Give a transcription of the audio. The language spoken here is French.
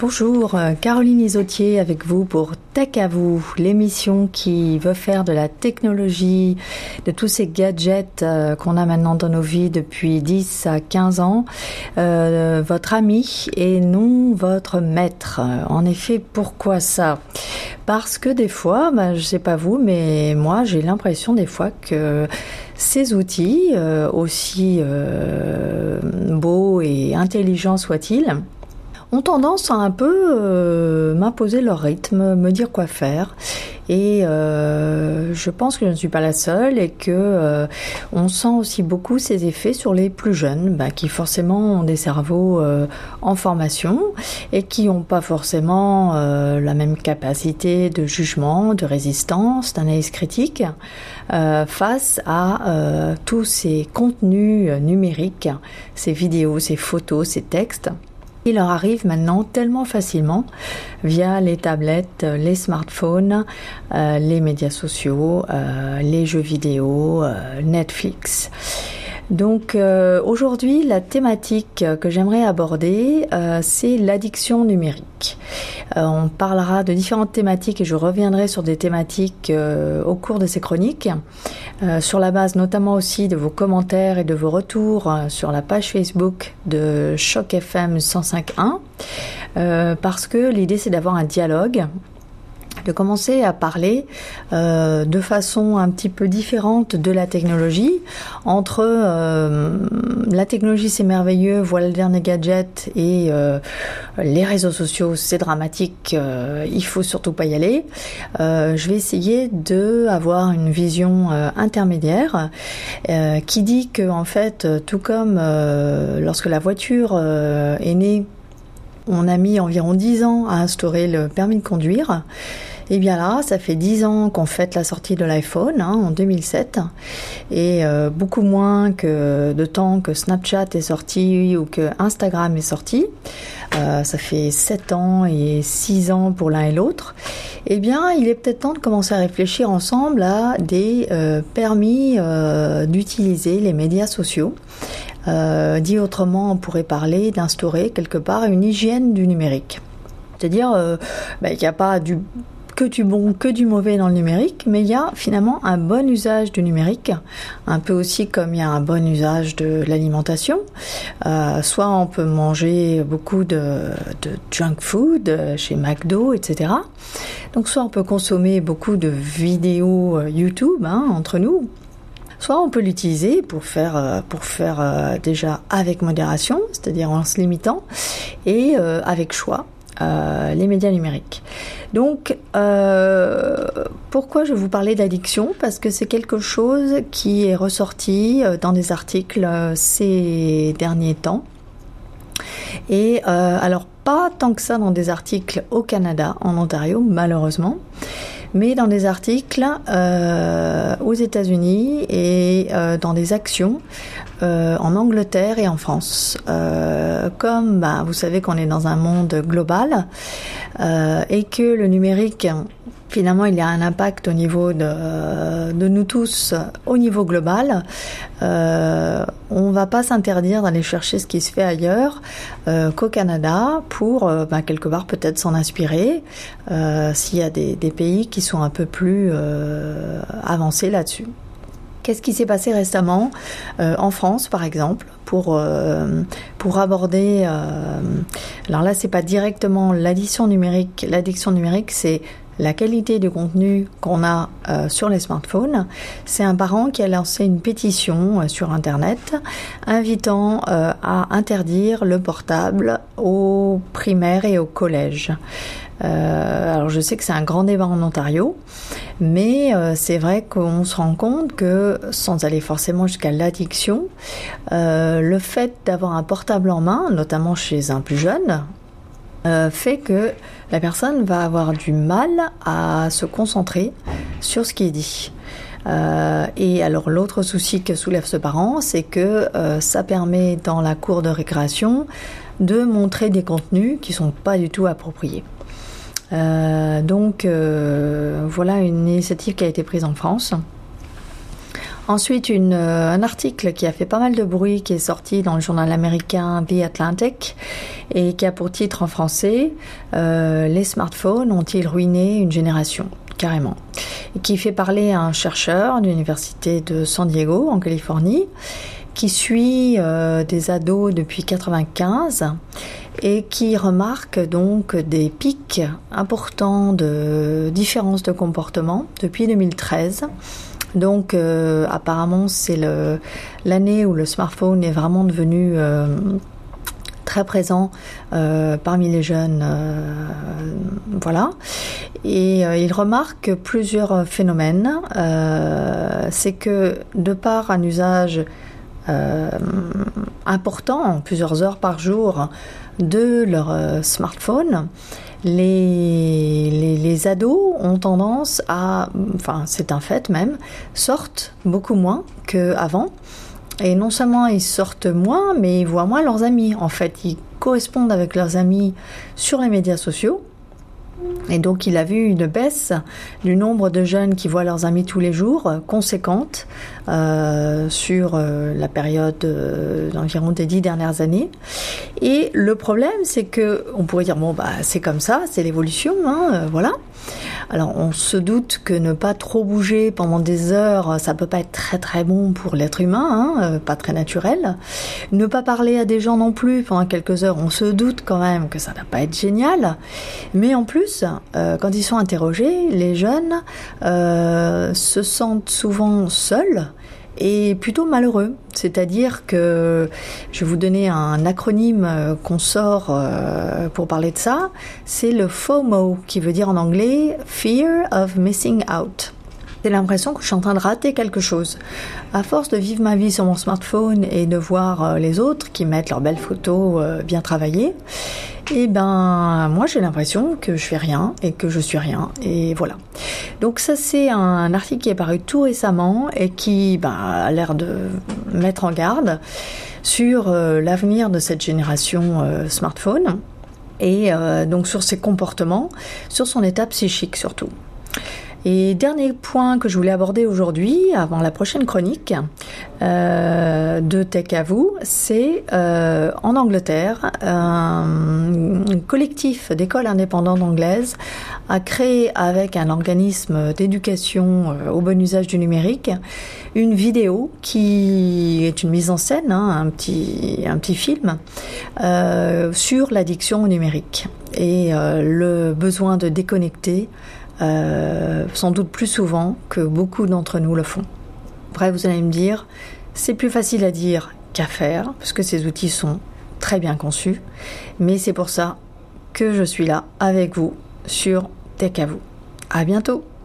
Bonjour, euh, Caroline Isotier avec vous pour Tech à vous, l'émission qui veut faire de la technologie, de tous ces gadgets euh, qu'on a maintenant dans nos vies depuis 10 à 15 ans, euh, votre ami et non votre maître. En effet, pourquoi ça? Parce que des fois, bah, je sais pas vous, mais moi j'ai l'impression des fois que ces outils, aussi beaux et intelligents soient-ils, ont tendance à un peu euh, m'imposer leur rythme, me dire quoi faire. Et euh, je pense que je ne suis pas la seule et que euh, on sent aussi beaucoup ces effets sur les plus jeunes, bah, qui forcément ont des cerveaux en formation et qui n'ont pas forcément la même capacité de jugement, de résistance, d'analyse critique face à tous ces contenus numériques, ces vidéos, ces photos, ces textes il leur arrive maintenant tellement facilement via les tablettes, les smartphones, euh, les médias sociaux, euh, les jeux vidéo, euh, Netflix. Donc aujourd'hui, la thématique que j'aimerais aborder, c'est l'addiction numérique. On parlera de différentes thématiques et je reviendrai sur des thématiques au cours de ces chroniques. Euh, sur la base notamment aussi de vos commentaires et de vos retours euh, sur la page Facebook de Choc FM 105.1, euh, parce que l'idée c'est d'avoir un dialogue de commencer à parler euh, de façon un petit peu différente de la technologie, entre euh, la technologie c'est merveilleux, voilà le dernier gadget et euh, les réseaux sociaux c'est dramatique, il faut surtout pas y aller. je vais essayer de avoir une vision intermédiaire qui dit que en fait, tout comme lorsque la voiture est née, on a mis environ 10 ans à instaurer le permis de conduire. Et bien là, ça fait 10 ans qu'on fête la sortie de l'iPhone hein, en 2007 et euh, beaucoup moins que de temps que Snapchat est sorti ou que Instagram est sorti. Euh, ça fait 7 ans et 6 ans pour l'un et l'autre. Eh bien, il est peut-être temps de commencer à réfléchir ensemble à des euh, permis d'utiliser les médias sociaux. Dit autrement, on pourrait parler d'instaurer quelque part une hygiène du numérique. C'est-à-dire bah, qu'il n'y a pas du que du bon, que du mauvais dans le numérique, mais il y a finalement un bon usage du numérique, un peu aussi comme il y a un bon usage de l'alimentation. Euh, soit on peut manger beaucoup de, junk food euh, chez McDo, etc. Donc soit on peut consommer beaucoup de vidéos euh, YouTube hein, entre nous, Soit on peut l'utiliser pour faire, pour faire déjà avec modération, c'est-à-dire en se limitant, et avec choix. Euh, les médias numériques. Donc, euh, pourquoi je vous parlais d'addiction? Parce que c'est quelque chose qui est ressorti euh, dans des articles ces derniers temps. Et alors, pas tant que ça dans des articles au Canada, en Ontario, malheureusement mais dans des articles euh, aux États-Unis et euh, dans des actions euh, en Angleterre et en France. comme bah, vous savez qu'on est dans un monde global et que le numérique finalement il y a un impact au niveau de, nous tous au niveau global. Euh, on va pas s'interdire d'aller chercher ce qui se fait ailleurs euh, qu'au Canada pour euh, ben, quelque part peut-être s'en inspirer euh, s'il y a des, pays qui sont un peu plus avancés là-dessus. Qu'est-ce qui s'est passé récemment en France, par exemple, pour pour aborder Alors là, c'est pas directement l'addition numérique. L'addiction numérique, c'est la qualité du contenu qu'on a euh, sur les smartphones. C'est un parent qui a lancé une pétition euh, sur Internet invitant euh, à interdire le portable aux primaires et au collège. alors je sais que c'est un grand débat en Ontario, mais c'est vrai qu'on se rend compte que sans aller forcément jusqu'à l'addiction, le fait d'avoir un portable en main, notamment chez un plus jeune, euh, fait que la personne va avoir du mal à se concentrer sur ce qui est dit. Euh, et alors l'autre souci que soulève ce parent, c'est que euh, ça permet dans la cour de récréation de montrer des contenus qui sont pas du tout appropriés. donc voilà une initiative qui a été prise en France Ensuite, une, un article qui a fait pas mal de bruit, qui est sorti dans le journal américain The Atlantic et qui a pour titre en français Les smartphones ont-ils ruiné une génération? Carrément, qui fait parler à un chercheur de l'université de San Diego en Californie, qui suit euh, des ados depuis 95 et qui remarque donc des pics importants de différences de comportement depuis 2013. Donc euh, apparemment c'est l'année où le smartphone est vraiment devenu euh, très présent euh, parmi les jeunes. Voilà. Et il remarque plusieurs phénomènes. C'est que de par un usage important, plusieurs heures par jour, de leur smartphone, les, les, les, ados ont tendance à, enfin c'est un fait même, sortent beaucoup moins qu'avant. Et non seulement ils sortent moins, mais ils voient moins leurs amis. En fait, ils correspondent avec leurs amis sur les médias sociaux. Et donc il a vu une baisse du nombre de jeunes qui voient leurs amis tous les jours, euh, conséquente euh, sur euh, la période d'environ des dix dernières années. Et le problème, c'est que on pourrait dire bon bah c'est comme ça, c'est l'évolution, hein, voilà. Alors on se doute que ne pas trop bouger pendant des heures, ça peut pas être très très bon pour l'être humain, hein, euh, pas très naturel. Ne pas parler à des gens non plus pendant quelques heures, on se doute quand même que ça va pas être génial. Mais en plus, euh, quand ils sont interrogés, les jeunes euh, se sentent souvent seuls et plutôt malheureux. C'est-à-dire que je vais vous donner un acronyme euh, qu'on sort euh, pour parler de ça. C'est le FOMO, qui veut dire en anglais Fear of Missing Out. J'ai l'impression que je suis en train de rater quelque chose. À force de vivre ma vie sur mon smartphone et de voir euh, les autres qui mettent leurs belles photos bien travaillées, et eh ben moi j'ai l'impression que je fais rien et que je suis rien et voilà. Donc ça c'est un article qui est paru tout récemment et qui ben, a l'air de mettre en garde sur euh, l'avenir de cette génération euh, smartphone et euh, donc sur ses comportements, sur son état psychique surtout. Et dernier point que je voulais aborder aujourd'hui, avant la prochaine chronique euh, de Tech à vous, c'est euh, en Angleterre, un collectif d'écoles indépendantes anglaises a créé avec un organisme d'éducation euh, au bon usage du numérique une vidéo qui est une mise en scène, hein, un, petit, un petit film euh, sur l'addiction au numérique. Et euh, le besoin de déconnecter euh, sans doute plus souvent que beaucoup d'entre nous le font. Après, vous allez me dire, c'est plus facile à dire qu'à faire, parce que ces outils sont très bien conçus, mais c'est pour ça que je suis là avec vous sur Tech à vous. À bientôt!